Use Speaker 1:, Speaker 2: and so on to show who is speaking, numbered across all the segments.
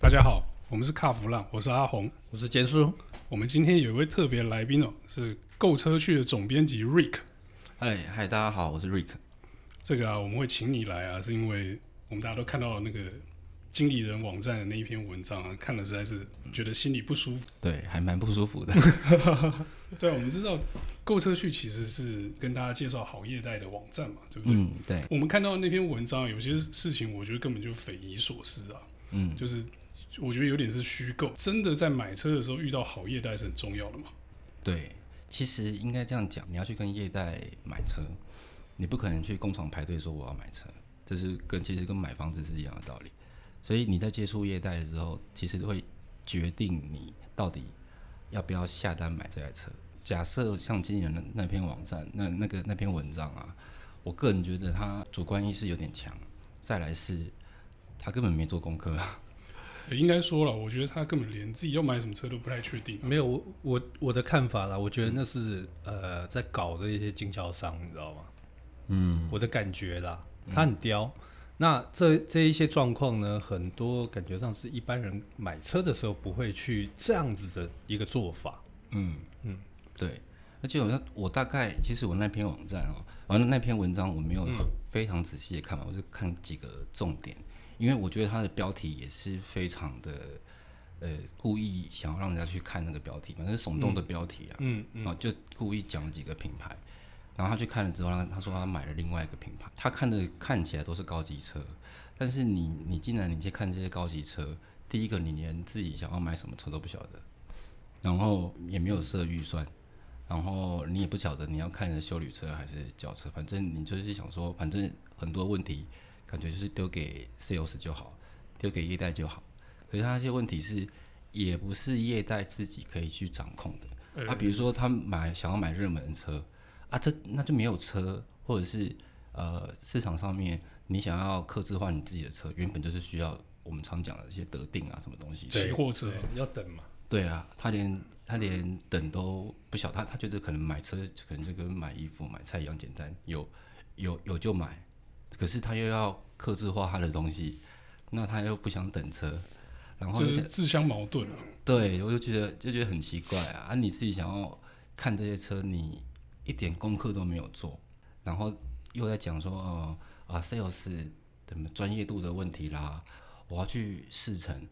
Speaker 1: 大家好，我们是卡弗浪，我是阿红，
Speaker 2: 我是简叔。
Speaker 1: 我们今天有一位特别来宾哦，是购车去的总编辑 Rick。
Speaker 3: 哎嗨，大家好，我是 Rick。
Speaker 1: 这个啊，我们会请你来啊，是因为我们大家都看到了那个经理人网站的那一篇文章啊，看了实在是觉得心里不舒服。
Speaker 3: 对，还蛮不舒服的。
Speaker 1: 对，我们知道购车去其实是跟大家介绍好业代的网站嘛，对不对？
Speaker 3: 嗯，对。
Speaker 1: 我们看到那篇文章，有些事情我觉得根本就匪夷所思啊。
Speaker 3: 嗯，
Speaker 1: 就是我觉得有点是虚构。真的在买车的时候遇到好业代是很重要的嘛？
Speaker 3: 对，其实应该这样讲，你要去跟业代买车，你不可能去工厂排队说我要买车，这是跟其实跟买房子是一样的道理。所以你在接触业代的时候，其实会决定你到底要不要下单买这台车。假设像今年的那篇网站，那那个那篇文章啊，我个人觉得他主观意识有点强。再来是。他根本没做功课！
Speaker 1: 应该说了，我觉得他根本连自己要买什么车都不太确定。
Speaker 2: 没有，我我我的看法啦，我觉得那是、嗯、呃在搞的一些经销商，你知道吗？嗯，我的感觉啦，他很刁。嗯、那这这一些状况呢，很多感觉上是一般人买车的时候不会去这样子的一个做法。
Speaker 3: 嗯嗯，对。而且我我大概其实我那篇网站哦，完了那篇文章我没有非常仔细的看完，我就看几个重点。因为我觉得它的标题也是非常的，呃，故意想要让人家去看那个标题，反正是耸动的标题啊，嗯嗯，啊，就故意讲了几个品牌，然后他去看了之后，他他说他买了另外一个品牌，他看的看起来都是高级车，但是你你竟然你去看这些高级车，第一个你连自己想要买什么车都不晓得，然后也没有设预算，然后你也不晓得你要看的休旅车还是轿车，反正你就是想说，反正很多问题。感觉就是丢给 sales 就好，丢给业代就好。可是他那些问题是，也不是业代自己可以去掌控的。嗯、啊，比如说他买想要买热门的车，啊，这那就没有车，或者是呃市场上面你想要克制化你自己的车，原本就是需要我们常讲的一些得定啊什么东西。
Speaker 1: 期货车
Speaker 2: 要等嘛？
Speaker 3: 对啊，他连他连等都不晓，他他觉得可能买车可能就跟买衣服买菜一样简单，有有有就买。可是他又要克制化他的东西，那他又不想等车，然后
Speaker 1: 就是自相矛盾啊。
Speaker 3: 对，我就觉得就觉得很奇怪啊！啊，你自己想要看这些车，你一点功课都没有做，然后又在讲说，呃啊，sales 的专业度的问题啦，我要去试乘，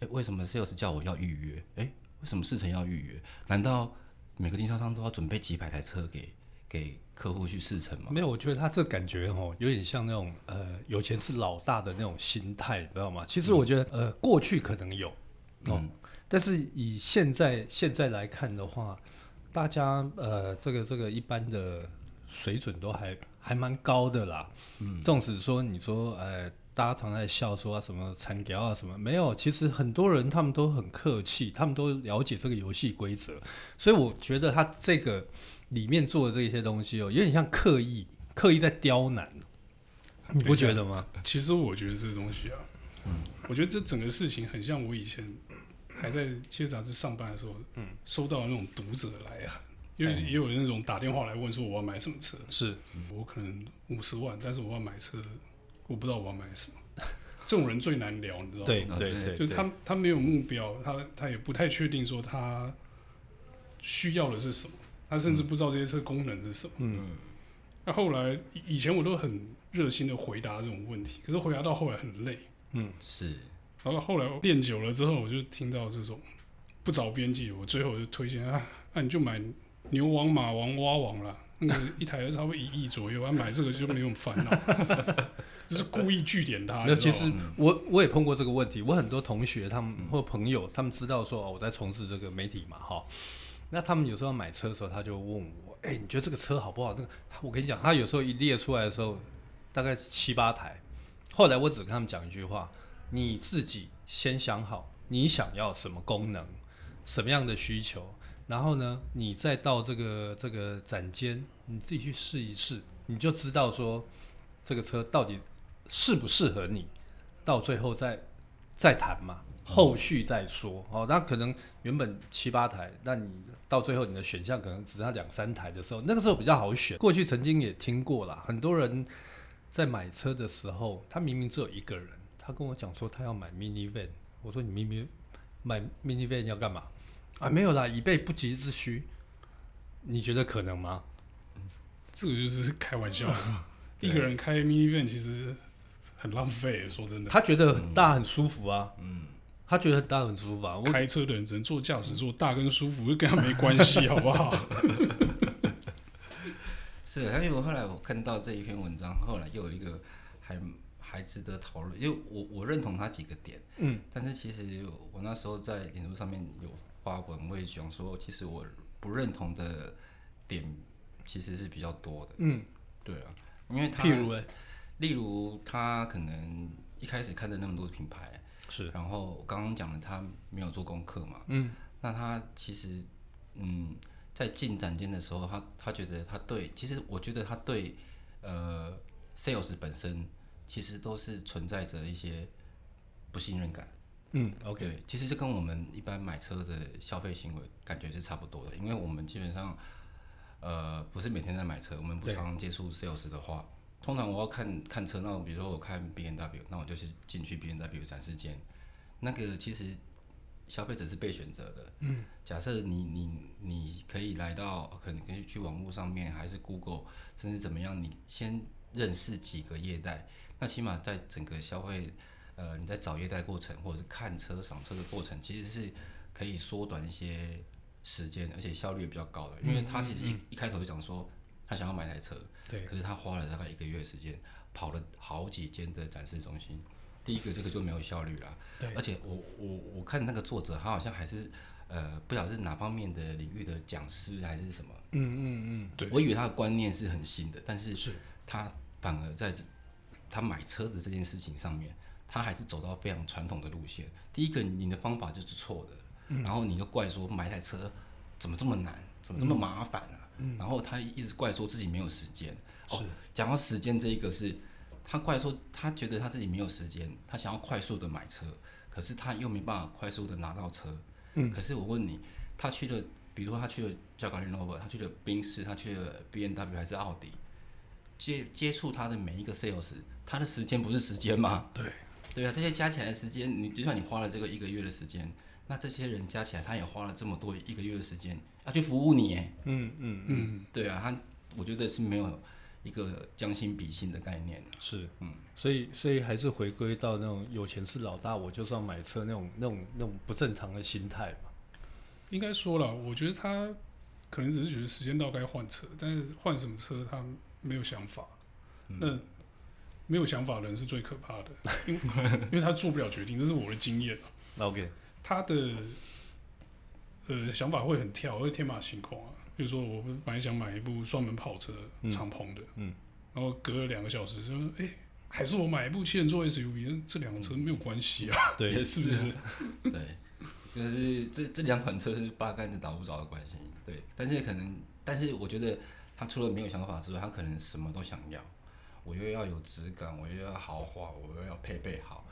Speaker 3: 诶，为什么 sales 叫我要预约？诶，为什么试乘要预约？难道每个经销商都要准备几百台车给给？客户去试乘吗？
Speaker 2: 没有，我觉得他这个感觉哦，有点像那种呃，有钱是老大的那种心态，你知道吗？其实我觉得、嗯、呃，过去可能有，哦、嗯，但是以现在现在来看的话，大家呃，这个这个一般的水准都还还蛮高的啦。嗯，纵使说你说呃，大家常在笑说啊什么残条啊什么，没有，其实很多人他们都很客气，他们都了解这个游戏规则，所以我觉得他这个。里面做的这些东西哦，有点像刻意刻意在刁难，你不觉得吗？
Speaker 1: 其实我觉得这个东西啊，嗯，我觉得这整个事情很像我以前还在汽车杂志上班的时候，嗯，收到那种读者来函，因为也有那种打电话来问说我要买什么车，
Speaker 2: 是
Speaker 1: 我可能五十万，但是我要买车，我不知道我要买什么，这种人最难聊，你知道吗？
Speaker 2: 对对对，
Speaker 1: 就他他没有目标，他他也不太确定说他需要的是什么。他甚至不知道这些车功能是什么。嗯，那后来以前我都很热心的回答这种问题，可是回答到后来很累。
Speaker 3: 嗯，是。
Speaker 1: 然后后来练久了之后，我就听到这种不着边际，我最后就推荐啊，那、啊、你就买牛王、马王、蛙王啦，那个一台差不多一亿左右，啊，买这个就没有烦恼。只是故意据点他。
Speaker 2: 那其实我我也碰过这个问题，我很多同学他们或朋友，他们知道说我在从事这个媒体嘛，哈。那他们有时候要买车的时候，他就问我：“哎、你觉得这个车好不好？”那个，我跟你讲，他有时候一列出来的时候，大概七八台。后来我只跟他们讲一句话：你自己先想好你想要什么功能，什么样的需求，然后呢，你再到这个这个展间，你自己去试一试，你就知道说这个车到底适不适合你，到最后再再谈嘛。后续再说哦，那可能原本七八台，那你到最后你的选项可能只剩下两三台的时候，那个时候比较好选。过去曾经也听过啦，很多人在买车的时候，他明明只有一个人，他跟我讲说他要买 mini van，我说你明明买 mini van 要干嘛？啊，没有啦，以备不急之需。你觉得可能吗？
Speaker 1: 这个就是开玩笑。一个人开 mini van 其实很浪费，说真的。
Speaker 2: 他觉得很大很舒服啊。嗯。他觉得很大很舒服啊。
Speaker 1: 开车的人只能坐驾驶座，大跟舒服就跟他没关系，好不好？
Speaker 3: 是，因为我后来我看到这一篇文章，后来又有一个还还值得讨论，因为我我认同他几个点。嗯。但是其实我那时候在脸书上面有发文，我也讲说，其实我不认同的点其实是比较多的。嗯。对啊。因为他，譬如，例如他可能一开始看的那么多品牌，是，然后我刚刚讲了他没有做功课嘛，嗯，那他其实，嗯，在进展间的时候，他他觉得他对，其实我觉得他对，呃，sales 本身其实都是存在着一些不信任感，嗯，OK，其实这跟我们一般买车的消费行为感觉是差不多的，因为我们基本上。呃，不是每天在买车，我们不常接触 sales 的话，通常我要看看车，那我比如说我看 B N W，那我就是进去 B N W 展示间。那个其实消费者是被选择的。嗯。假设你你你可以来到，可能可以去网络上面，还是 Google，甚至怎么样，你先认识几个业代，那起码在整个消费，呃，你在找业代过程，或者是看车赏车的过程，其实是可以缩短一些。时间，而且效率也比较高的，因为他其实一、嗯嗯、一开头就讲说他想要买台车，对，可是他花了大概一个月时间，跑了好几间的展示中心。第一个这个就没有效率了，对，而且我我我看那个作者他好像还是呃不晓得是哪方面的领域的讲师还是什么，嗯嗯嗯，对，我以为他的观念是很新的，但是他反而在他买车的这件事情上面，他还是走到非常传统的路线。第一个你的方法就是错的。然后你就怪说买台车怎么这么难，怎么这么麻烦啊？嗯、然后他一直怪说自己没有时间。是哦，讲到时间这一个是，他怪说他觉得他自己没有时间，他想要快速的买车，可是他又没办法快速的拿到车。嗯、可是我问你，他去了，比如说他去了交感 Nova，他去了宾士，他去了 B M W 还是奥迪，接接触他的每一个 sales，他的时间不是时间吗？对，对啊，这些加起来的时间，你就算你花了这个一个月的时间。那这些人加起来，他也花了这么多一个月的时间要去服务你，嗯嗯嗯，对啊，他我觉得是没有一个将心比心的概念，
Speaker 2: 是，嗯，所以所以还是回归到那种有钱是老大，我就是要买车那种那种那种不正常的心态嘛。
Speaker 1: 应该说了，我觉得他可能只是觉得时间到该换车，但是换什么车他没有想法。嗯、那没有想法的人是最可怕的，因为因为他做不了决定，这是我的经验
Speaker 2: OK。
Speaker 1: 他的呃想法会很跳，会天马行空啊。比如说，我本来想买一部双门跑车，敞篷的，嗯，嗯，然后隔了两个小时就说，哎、欸，还是我买一部七人座 SUV，这两个车没有关系啊，
Speaker 2: 嗯、对，是不是？
Speaker 3: 对，就是这这两款车是八竿子打不着的关系，对。但是可能，但是我觉得他除了没有想法之外，他可能什么都想要。我又要有质感，我又要豪华，我又要配备好。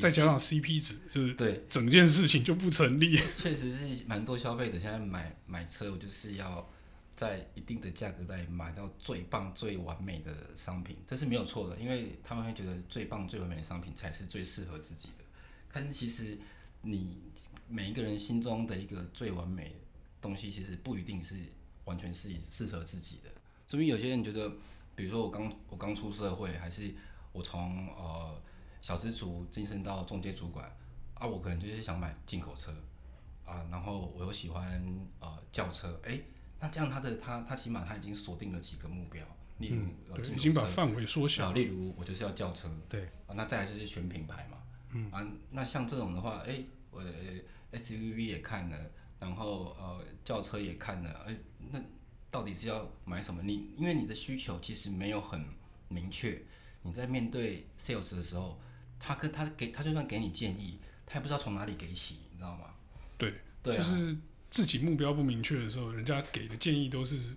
Speaker 1: 再加上 CP 值，就是对整件事情就不成立。
Speaker 3: 确实是蛮多消费者现在买买车，我就是要在一定的价格带买到最棒、最完美的商品，这是没有错的，因为他们会觉得最棒、最完美的商品才是最适合自己的。但是其实你每一个人心中的一个最完美东西，其实不一定是完全是适合自己的。所以有些人觉得，比如说我刚我刚出社会，还是我从呃。小资族晋升到中介主管啊，我可能就是想买进口车啊，然后我又喜欢呃轿车，哎、欸，那这样他的他他起码他已经锁定了几个目标，例如、
Speaker 1: 嗯、已经把范围缩小，
Speaker 3: 例如我就是要轿车，
Speaker 2: 对
Speaker 3: 啊，那再来就是选品牌嘛，嗯啊，那像这种的话，哎、欸，我 SUV 也看了，然后呃轿车也看了，哎、欸，那到底是要买什么？你因为你的需求其实没有很明确，你在面对 sales 的时候。他跟他给他就算给你建议，他也不知道从哪里给起，你知道吗？
Speaker 1: 对，对啊，就是自己目标不明确的时候，人家给的建议都是，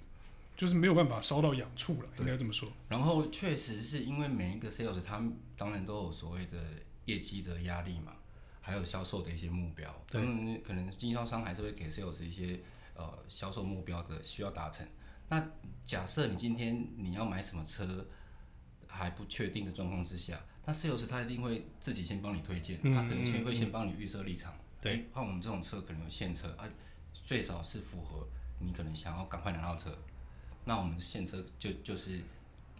Speaker 1: 就是没有办法烧到痒处了，应该这么说。
Speaker 3: 然后确实是因为每一个 sales，他们当然都有所谓的业绩的压力嘛，还有销售的一些目标。对，可能经销商还是会给 sales 一些呃销售目标的需要达成。那假设你今天你要买什么车还不确定的状况之下。那 sales 他一定会自己先帮你推荐，
Speaker 2: 嗯
Speaker 3: 他可能先会先帮你预设立场。
Speaker 2: 对，
Speaker 3: 换我们这种车可能有现车啊，最少是符合你可能想要赶快拿到车。那我们现车就就是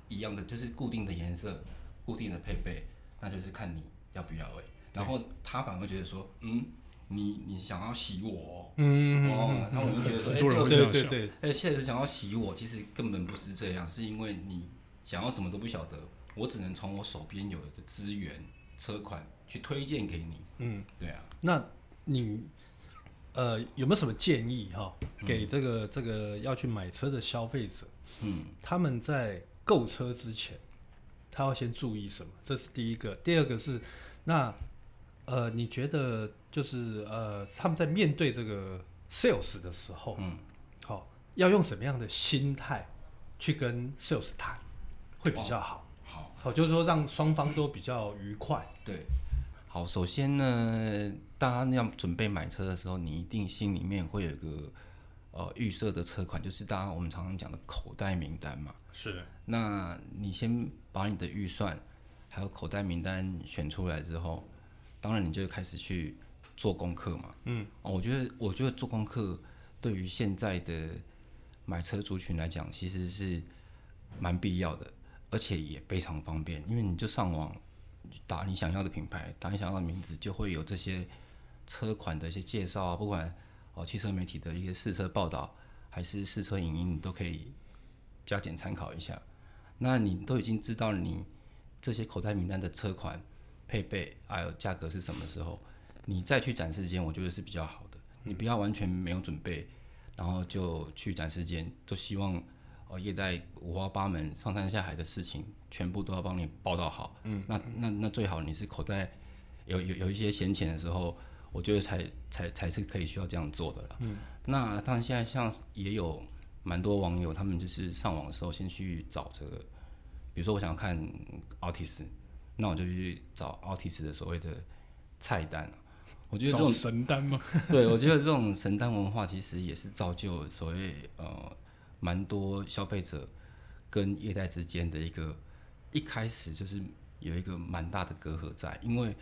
Speaker 3: 一样的，就是固定的颜色、固定的配备，那就是看你要不要哎。然后他反而觉得说，嗯，你你想要洗我，
Speaker 2: 嗯
Speaker 3: 哦，他们就觉得说，哎，
Speaker 1: 这样想
Speaker 2: 对对对，
Speaker 3: 哎，现在想要洗我，其实根本不是这样，是因为你想要什么都不晓得，我只能从我手边有的资源、车款去推荐给你。
Speaker 2: 嗯，
Speaker 3: 对啊，
Speaker 2: 那你呃有没有什么建议哈、给这个这个要去买车的消费者？
Speaker 3: 嗯，
Speaker 2: 他们在购车之前，他要先注意什么？这是第一个。第二个是，那呃，你觉得就是呃，他们在面对这个 sales 的时候，
Speaker 3: 嗯，
Speaker 2: 好、要用什么样的心态去跟 sales 谈，会比较好？
Speaker 3: 好，
Speaker 2: 就是说让双方都比较愉快。
Speaker 3: 对，好，首先呢，大家要准备买车的时候，你一定心里面会有一个呃预设的车款，就是大家我们常常讲的口袋名单嘛。
Speaker 2: 是，
Speaker 3: 那你先把你的预算还有口袋名单选出来之后，当然你就开始去做功课嘛。
Speaker 2: 嗯，
Speaker 3: 哦，我觉得我觉得做功课对于现在的买车族群来讲，其实是蛮必要的，而且也非常方便，因为你就上网打你想要的品牌，打你想要的名字，就会有这些车款的一些介绍啊，不管哦汽车媒体的一些试车报道，还是试车影音，你都可以加减参考一下。那你都已经知道你这些口袋名单的车款配备还有价格是什么时候，你再去展示间，我觉得是比较好的。你不要完全没有准备，然后就去展示间，都希望呃业代五花八门、上山下海的事情，全部都要帮你报道好。嗯，那那那最好你是口袋有有有一些闲钱的时候，我觉得才才才是可以需要这样做的了。嗯，那当然现在像也有蛮多网友，他们就是上网的时候先去找这个，比如说我想要看 Altis，那我就去找 Altis 的所谓的菜单。我觉得这
Speaker 1: 找
Speaker 3: 种
Speaker 1: 神单吗？
Speaker 3: 对，我觉得这种神单文化其实也是造就所谓呃蛮多消费者跟业代之间的一个一开始就是有一个蛮大的隔阂在，因为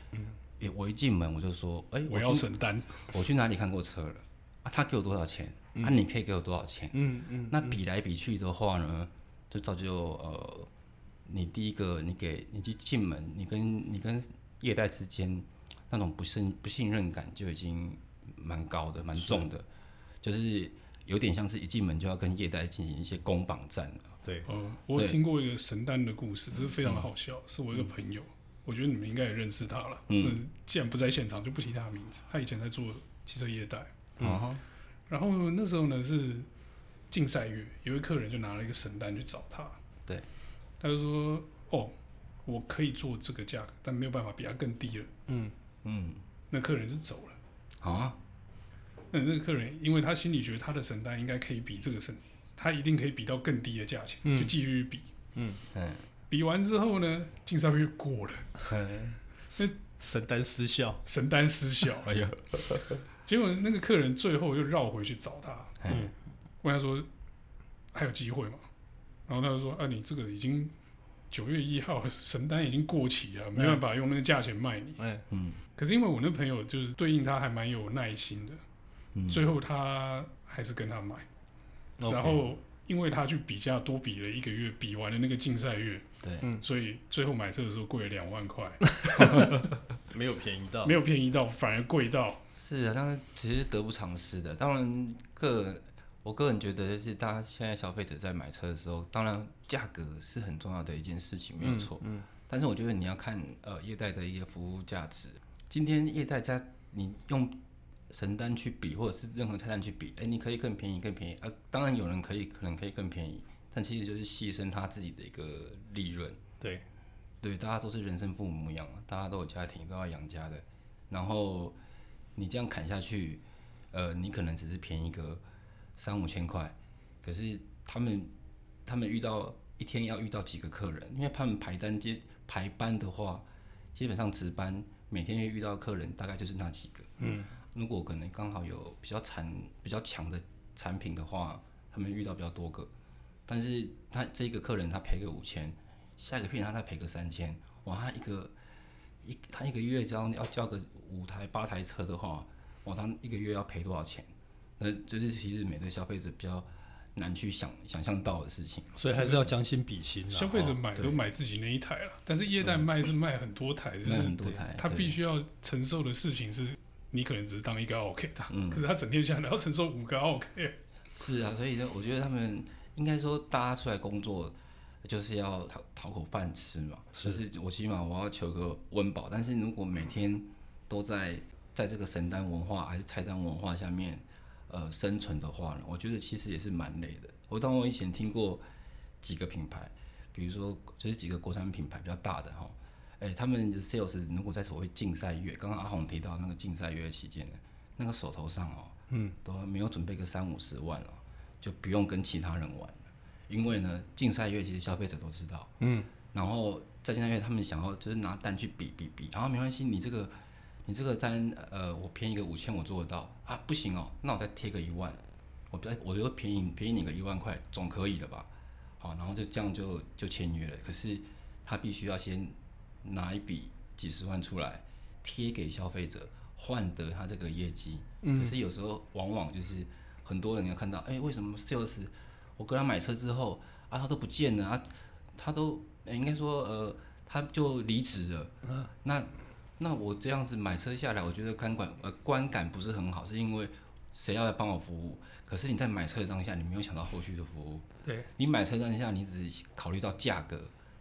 Speaker 3: 诶我一进门我就说，哎、
Speaker 1: 我
Speaker 3: 去
Speaker 1: 要神单，
Speaker 3: 我去哪里看过车了啊？他给我多少钱？啊，你可以给我多少钱？
Speaker 2: 嗯嗯，
Speaker 3: 那比来比去的话呢，就造就呃，你第一个你给你去进门，你跟你跟业代之间那种不信不信任感就已经蛮高的，蛮重的，就是有点像是一进门就要跟业代进行一些攻榜战了。
Speaker 2: 对，
Speaker 1: 嗯，我有听过一个神单的故事，这是非常的好笑，是我一个朋友，我觉得你们应该也认识他了。
Speaker 3: 嗯
Speaker 1: 既然不在现场，就不提他的名字。他以前在做汽车业代，
Speaker 3: 嗯哼，
Speaker 1: 然后那时候呢是竞赛月，有一个客人就拿了一个神单去找他，
Speaker 3: 对，
Speaker 1: 他就说：“哦，我可以做这个价格，但没有办法比他更低了。
Speaker 2: 嗯，
Speaker 3: 嗯，”
Speaker 1: 那客人就走了。
Speaker 3: 好啊，
Speaker 1: 那那个客人，因为他心里觉得他的神单应该可以比这个神，他一定可以比到更低的价钱，
Speaker 2: 嗯
Speaker 1: 就继续比。
Speaker 3: 嗯，
Speaker 1: 比完之后呢，竞赛月过了，
Speaker 2: 神单失效，
Speaker 1: 神单失效。
Speaker 3: 哎呀，
Speaker 1: 结果那个客人最后又绕回去找他，
Speaker 3: 嗯，
Speaker 1: 问他说还有机会吗？然后他就说啊，你这个已经九月一号神单已经过期了，没办法用那个价钱卖你。
Speaker 2: 哎，
Speaker 3: 嗯，
Speaker 1: 可是因为我那朋友就是对应他还蛮有耐心的，
Speaker 3: 嗯
Speaker 1: 最后他还是跟他
Speaker 2: 买。
Speaker 1: 然后因为他去比价多比了一个月，比完了那个竞赛月，
Speaker 3: 对，
Speaker 2: 嗯
Speaker 1: 所以最后买车的时候贵了两万块，
Speaker 2: 没有便宜到，
Speaker 1: 没有便宜到，反而贵到。
Speaker 3: 是啊，当然其实得不偿失的。当然个我个人觉得，就是大家现在消费者在买车的时候，当然价格是很重要的一件事情，没有错。
Speaker 2: 嗯，
Speaker 3: 但是我觉得你要看呃业代的一个服务价值。今天业代在你用神单去比，或者是任何菜单去比，哎，你可以更便宜，更便宜啊。当然有人可以可能可以更便宜，但其实就是牺牲他自己的一个利润。
Speaker 2: 对，
Speaker 3: 对，大家都是人生父母养嘛，大家都有家庭，都要养家的。然后你这样砍下去，呃，你可能只是便宜个三五千块，可是他们他们遇到一天要遇到几个客人，因为他们排单接排班的话，基本上值班每天会遇到客人大概就是那几个。
Speaker 2: 嗯，
Speaker 3: 如果可能刚好有比较产比较强的产品的话，他们遇到比较多个，但是他这个客人他赔个五千，下一个客人他再赔个三千，哇，他一个一他一个月这样要交个五台八台车的话，哇，他一个月要赔多少钱？那这是其实每个消费者比较难去想想象到的事情，
Speaker 2: 所以还是要将心比心。
Speaker 1: 消费者买都买自己那一台了，但是业代卖是卖很多台，就是
Speaker 3: 很多台，
Speaker 1: 他必须要承受的事情是，你可能只是当一个 OK 的，
Speaker 3: 嗯，
Speaker 1: 可是他整天下来要承受五个 OK。
Speaker 3: 是啊，所以呢，我觉得他们应该说，大家出来工作就是要讨讨口饭吃嘛，是就是我起码我要求个温饱。但是如果每天都在在这个神单文化还是菜单文化下面。呃，生存的话呢，我觉得其实也是蛮累的。我当我以前听过几个品牌，比如说就是几个国产品牌比较大的哈，哎、欸，他们 sales 如果在所谓竞赛月，刚刚阿红提到那个竞赛月期间呢，那个手头上哦，嗯，都没有准备个三五十万哦，就不用跟其他人玩了，因为呢，竞赛月其实消费者都知道，嗯，然后在竞赛月他们想要就是拿单去比比比，然后没关系，你这个。你这个单，呃，我便宜个五千，我做得到啊？不行哦，那我再贴个一万，我再我就便宜便宜你个一万块，总可以了吧？好，然后就这样就就签约了。可是他必须要先拿一笔几十万出来贴给消费者，换得他这个业绩。嗯。可是有时候往往就是很多人要看到，哎，为什么 sales 我跟他买车之后啊，他都不见了啊？他都应该说呃，他就离职了。嗯。那。那我这样子买车下来，我觉得观感呃观感不是很好，是因为谁要来帮我服务？可是你在买车的当下，你没有想到后续的服务。对，你买车当下，你只考虑到价格。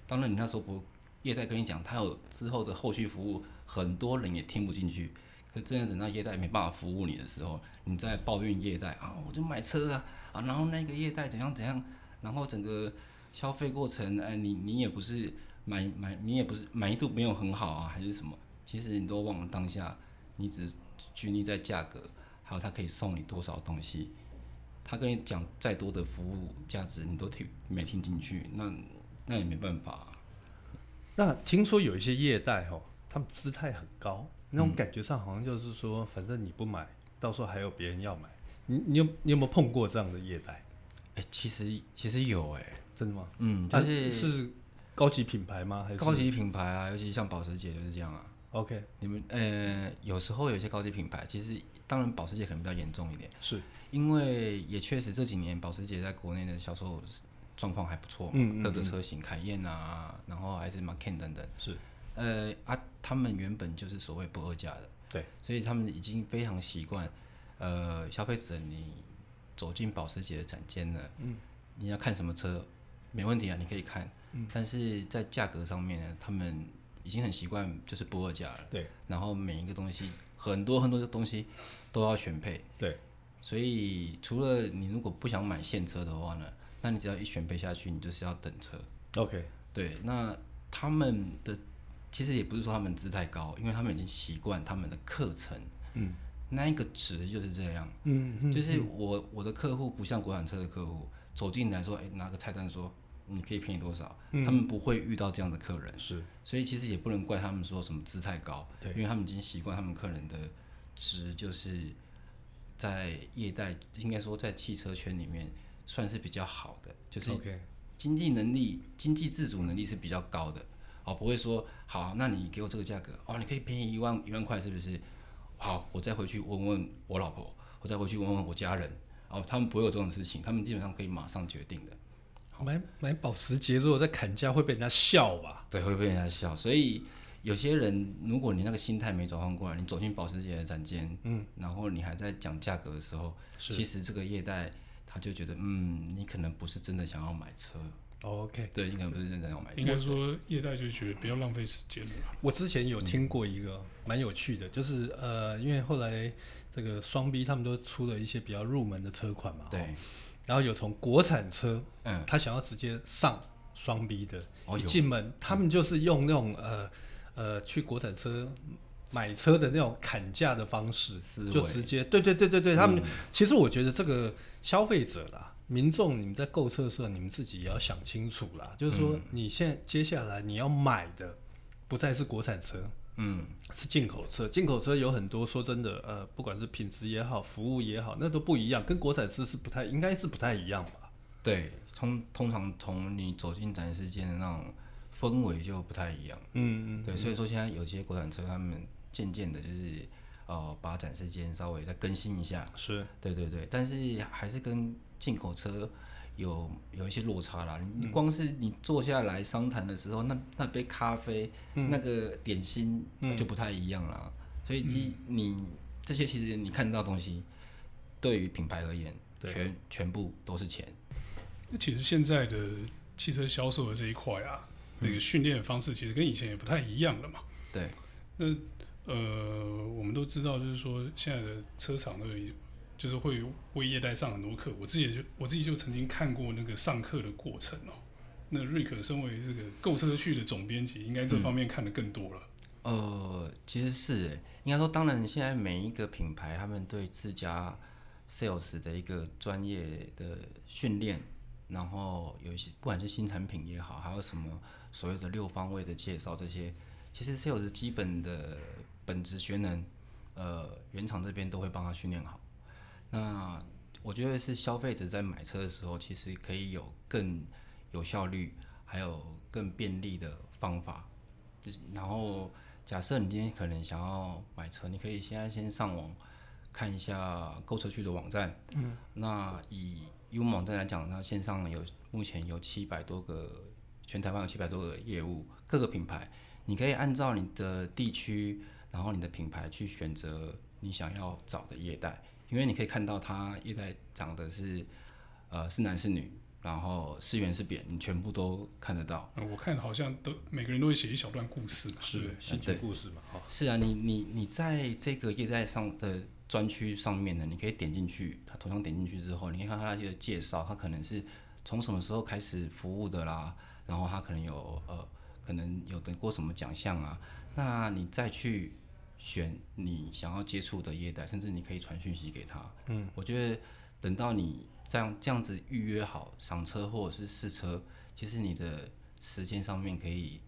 Speaker 3: 当然，你那时候不业代跟你讲，他有之后的后续服务，很多人也听不进去。可是真的等到业代没办法服务你的时候，你在抱怨业代啊，我就买车啊啊，然后那个业代怎样怎样，然后整个消费过程，哎，你你也不是买买，你也不是满意度没有很好啊，还是什么？其实你都忘了当下，你只拘泥在价格，还有他可以送你多少东西，他跟你讲再多的服务价值，你都听没听进去，那那也没办法。
Speaker 2: 那听说有一些业代哦，他们姿态很高，那种感觉上好像就是说，嗯、反正你不买，到时候还有别人要买。你你有你有没有碰过这样的业代？
Speaker 3: 哎、欸，其实其实有哎、欸，
Speaker 2: 真的吗？
Speaker 3: 嗯，但、就是、
Speaker 2: 啊、是高级品牌吗？还是
Speaker 3: 高级品牌啊？尤其像保时捷就是这样啊。
Speaker 2: OK，
Speaker 3: 你们呃，有时候有些高级品牌，其实当然保时捷可能比较严重一点，
Speaker 2: 是
Speaker 3: 因为也确实这几年保时捷在国内的销售状况还不错嘛，嗯，各个车型，凯宴啊，然后还是 Macan 等等，
Speaker 2: 是。
Speaker 3: 呃啊，他们原本就是所谓不二价的，
Speaker 2: 对，
Speaker 3: 所以他们已经非常习惯，呃，消费者你走进保时捷的展间了，嗯，你要看什么车，没问题啊，你可以看，嗯，但是在价格上面呢，他们。已经很习惯就是不二价了，
Speaker 2: 对。
Speaker 3: 然后每一个东西，很多很多的东西都要选配，
Speaker 2: 对。
Speaker 3: 所以除了你如果不想买现车的话呢，那你只要一选配下去，你就是要等车。
Speaker 2: OK，
Speaker 3: 对。那他们的其实也不是说他们姿态高，因为他们已经习惯他们的课程，嗯，那一个值就是这样，嗯，嗯，就是我我的客户不像国产车的客户走进来说，哎，拿个菜单说。你可以便宜多少？嗯，他们不会遇到这样的客人，
Speaker 2: 是，
Speaker 3: 所以其实也不能怪他们说什么姿态高，对，因为他们已经习惯他们客人的值，就是在业代，应该说在汽车圈里面算是比较好的，就是经济能力、经济自主能力是比较高的，哦，不会说好，那你给我这个价格，哦，你可以便宜一万一万块，是不是？好，我再回去问问我老婆，我再回去问问我家人，哦，他们不会有这种事情，他们基本上可以马上决定的。
Speaker 2: 买买保时捷，如果在砍价会被人家笑吧？
Speaker 3: 对，会被人家笑。所以有些人，如果你那个心态没转换过来，你走进保时捷的展间，嗯，然后你还在讲价格的时候，其实这个业代他就觉得，嗯，你可能不是真的想要买车。
Speaker 2: Oh, OK，
Speaker 3: 对，你可能不是真的想要买车。
Speaker 1: 应该说，业代就觉得不要浪费时间了。
Speaker 2: 我之前有听过一个蛮有趣的，就是呃，因为后来这个双 B 他们都出了一些比较入门的车款嘛，
Speaker 3: 对。
Speaker 2: 然后有从国产车，嗯，他想要直接上双 B 的，哦、一进门、嗯、他们就是用那种呃呃去国产车买车的那种砍价的方式，就直接对对对对对，他们、嗯、其实我觉得这个消费者啦，民众你们在购车的时候，你们自己也要想清楚啦，就是说你现在接下来你要买的不再是国产车。嗯，是进口车，进口车有很多。说真的，呃，不管是品质也好，服务也好，那都不一样，跟国产车是不太，应该是不太一样吧？
Speaker 3: 对，通通常从你走进展示间的那种氛围就不太一样。
Speaker 2: 嗯嗯，
Speaker 3: 对，所以说现在有些国产车，他们渐渐的就是呃把展示间稍微再更新一下。
Speaker 2: 是，
Speaker 3: 对对对，但是还是跟进口车有有一些落差啦。你光是你坐下来商谈的时候，那那杯咖啡、
Speaker 2: 嗯、
Speaker 3: 那个点心就不太一样啦。嗯、所以，即你这些其实你看到东西，对于品牌而言，全全部都是钱。
Speaker 1: 那其实现在的汽车销售的这一块啊，那个训练的方式其实跟以前也不太一样了嘛。
Speaker 3: 对。
Speaker 1: 那呃，我们都知道，就是说现在的车厂都有。就是会为业代上很多课，我自己就我自己就曾经看过那个上课的过程哦、那瑞克身为这个购车趣的总编辑，应该这方面看得更多了。
Speaker 3: 呃，其实是诶，应该说，当然现在每一个品牌，他们对自家 sales 的一个专业的训练，然后有一些不管是新产品也好，还有什么所谓的六方位的介绍，这些其实 sales 基本的本质学能，呃，原厂这边都会帮他训练好。那我觉得是消费者在买车的时候，其实可以有更有效率，还有更便利的方法。就是然后，假设你今天可能想要买车，你可以现在先上网看一下购车区的网站。嗯。那以以我们网站来讲，那线上有目前有七百多个，全台湾有七百多个业务，各个品牌，你可以按照你的地区，然后你的品牌去选择你想要找的业代。因为你可以看到它业代长的是，呃，是男是女，然后是圆是扁，你全部都看得到。
Speaker 1: 我看好像都每个人都会写一小段故事，是心
Speaker 2: 情？故事嘛，
Speaker 3: 是啊，你你你在这个业代上的专区上面呢，你可以点进去，它头像点进去之后，你可以看它那些介绍，它可能是从什么时候开始服务的啦，然后它可能有呃，可能有得过什么奖项啊，那你再去。选你想要接触的业代，甚至你可以传讯息给他。嗯，我觉得等到你这样这样子预约好赏车或者是试车，其实你的时间上面可以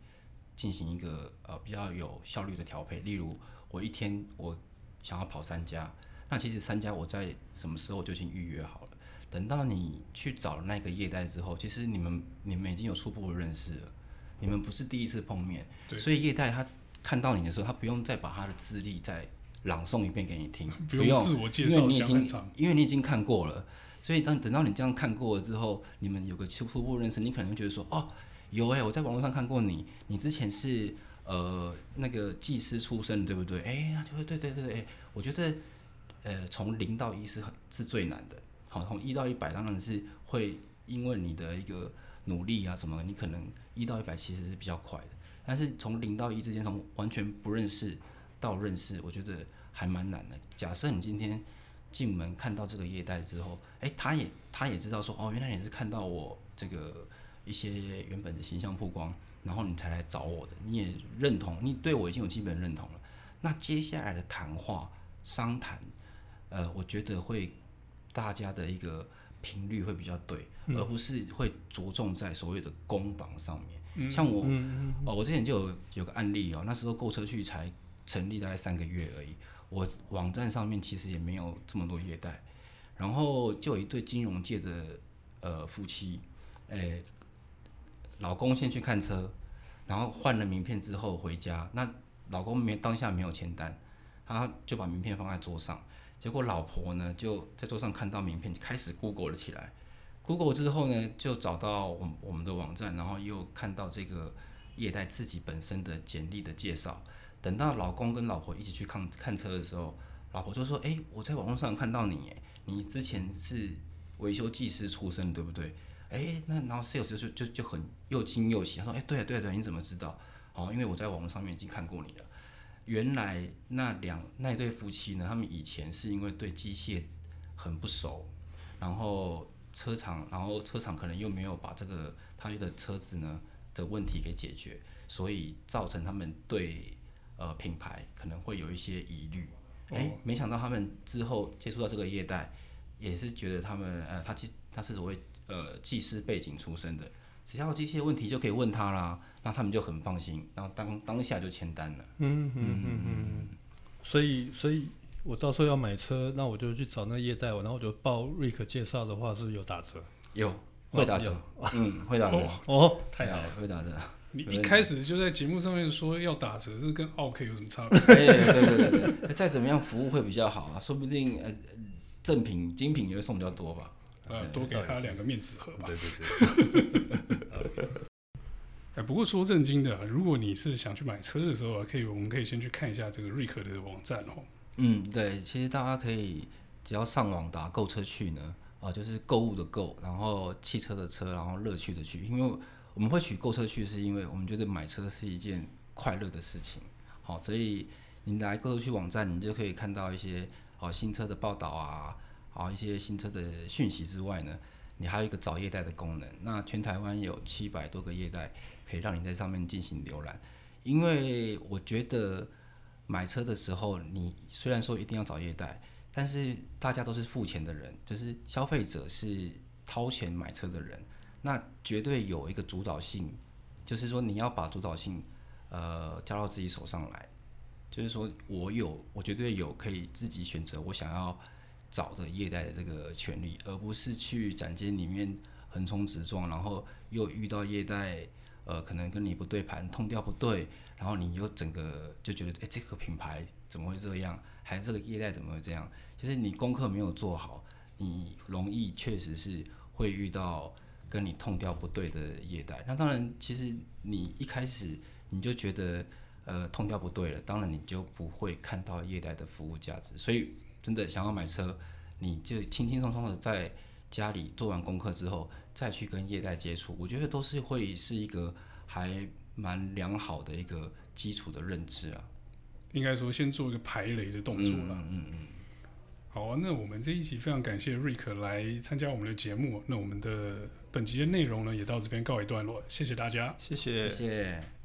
Speaker 3: 进行一个呃比较有效率的调配。例如，我一天我想要跑三家，那其实三家我在什么时候就已经预约好了。等到你去找那个业代之后，其实你们你们已经有初步的认识了，你们不是第一次碰面，对所以业代他。看到你的时候，他不用再把他的资历再朗诵一遍给你听，
Speaker 1: 不用自我介绍，
Speaker 3: 因为你已经因为你已经看过了，所以当等到你这样看过了之后，你们有个初步认识，你可能会觉得说，哦，有哎、欸，我在网络上看过你，你之前是呃那个技师出身，对不对？哎、欸，对对对对对，哎，我觉得呃从零到一是很是最难的，好，从一到一百当然是会因为你的一个努力啊什么，你可能一到一百其实是比较快的。但是从零到一之间，从完全不认识到认识，我觉得还蛮难的。假设你今天进门看到这个业代之后，诶，他也他也知道说，哦，原来你是看到我这个一些原本的形象曝光，然后你才来找我的，你也认同，你对我已经有基本认同了。那接下来的谈话商谈，呃，我觉得会大家的一个频率会比较对，而不是会着重在所谓的攻防上面。像我，哦，我之前就有有个案例哦，那时候购车去才成立大概三个月而已，我网站上面其实也没有这么多业贷，然后就有一对金融界的呃夫妻，诶，老公先去看车，然后换了名片之后回家，那老公没当下没有签单，他就把名片放在桌上，结果老婆呢就在桌上看到名片，开始 Google 了起来。Google 之后呢，就找到我我们的网站，然后又看到这个业代自己本身的简历的介绍。等到老公跟老婆一起去看看车的时候，老婆就说：“哎，我在网络上看到你，哎，你之前是维修技师出身，对不对？”哎，那然后 sales 就就就很又惊又喜，他说：“哎，对啊对啊对啊，你怎么知道？哦，因为我在网络上面已经看过你了。原来那两那对夫妻呢，他们以前是因为对机械很不熟，然后。”车厂，然后车厂可能又没有把这个他的车子呢的问题给解决，所以造成他们对呃品牌可能会有一些疑虑。哎、欸，没想到他们之后接触到这个业代，也是觉得他们呃他技他是所谓呃技师背景出身的，只要这些问题就可以问他啦，那他们就很放心，然后当当下就签单了。
Speaker 2: 嗯嗯嗯嗯，所以所以。我到时候要买车，那我就去找那业代，然后我就报瑞克介绍的话，是有打折？
Speaker 3: 有，会打折，
Speaker 2: 哦、
Speaker 3: 嗯，会打折。
Speaker 2: 哦，
Speaker 3: 太好了，会打折。
Speaker 1: 你一开始就在节目上面说要打折，这跟奥 K 有什么差别？
Speaker 3: 哎，对对对对，再怎么样服务会比较好啊，说不定呃，赠品精品也会送比较多吧。
Speaker 1: 呃，多给他两个面纸盒吧。
Speaker 2: 对对对。
Speaker 1: 哎，不过说正经的，如果你是想去买车的时候，可以，我们可以先去看一下这个瑞克的网站哦。
Speaker 3: 嗯，对，其实大家可以只要上网打购车去呢，啊、就是购物的购，然后汽车的车，然后乐趣的趣。因为我们会取购车趣，是因为我们觉得买车是一件快乐的事情。好，所以你来购车去网站，你就可以看到一些好新车的报道啊，好一些新车的讯息之外呢，你还有一个找业代的功能。那全台湾有七百多个业代。可以让你在上面进行浏览，因为我觉得买车的时候，你虽然说一定要找业代，但是大家都是付钱的人，就是消费者是掏钱买车的人，那绝对有一个主导性，就是说你要把主导性呃交到自己手上来，就是说我有，我绝对有可以自己选择我想要找的业代的这个权利，而不是去展间里面横冲直撞，然后又遇到业代。呃，可能跟你不对盘，痛调不对，然后你又整个就觉得，哎，这个品牌怎么会这样？还是这个业代怎么会这样？其实你功课没有做好，你容易确实是会遇到跟你痛调不对的业代。那当然，其实你一开始你就觉得，呃，痛调不对了，当然你就不会看到业代的服务价值。所以，真的想要买车，你就轻轻松松的在家里做完功课之后。再去跟业代接触，我觉得都是会是一个还蛮良好的一个基础的认知啊。
Speaker 1: 应该说，先做一个排雷的动作了。
Speaker 3: 嗯嗯嗯。
Speaker 1: 好啊，那我们这一集非常感谢瑞克来参加我们的节目。那我们的本集的内容呢，也到这边告一段落。谢谢大家，
Speaker 2: 谢谢，
Speaker 3: 谢谢。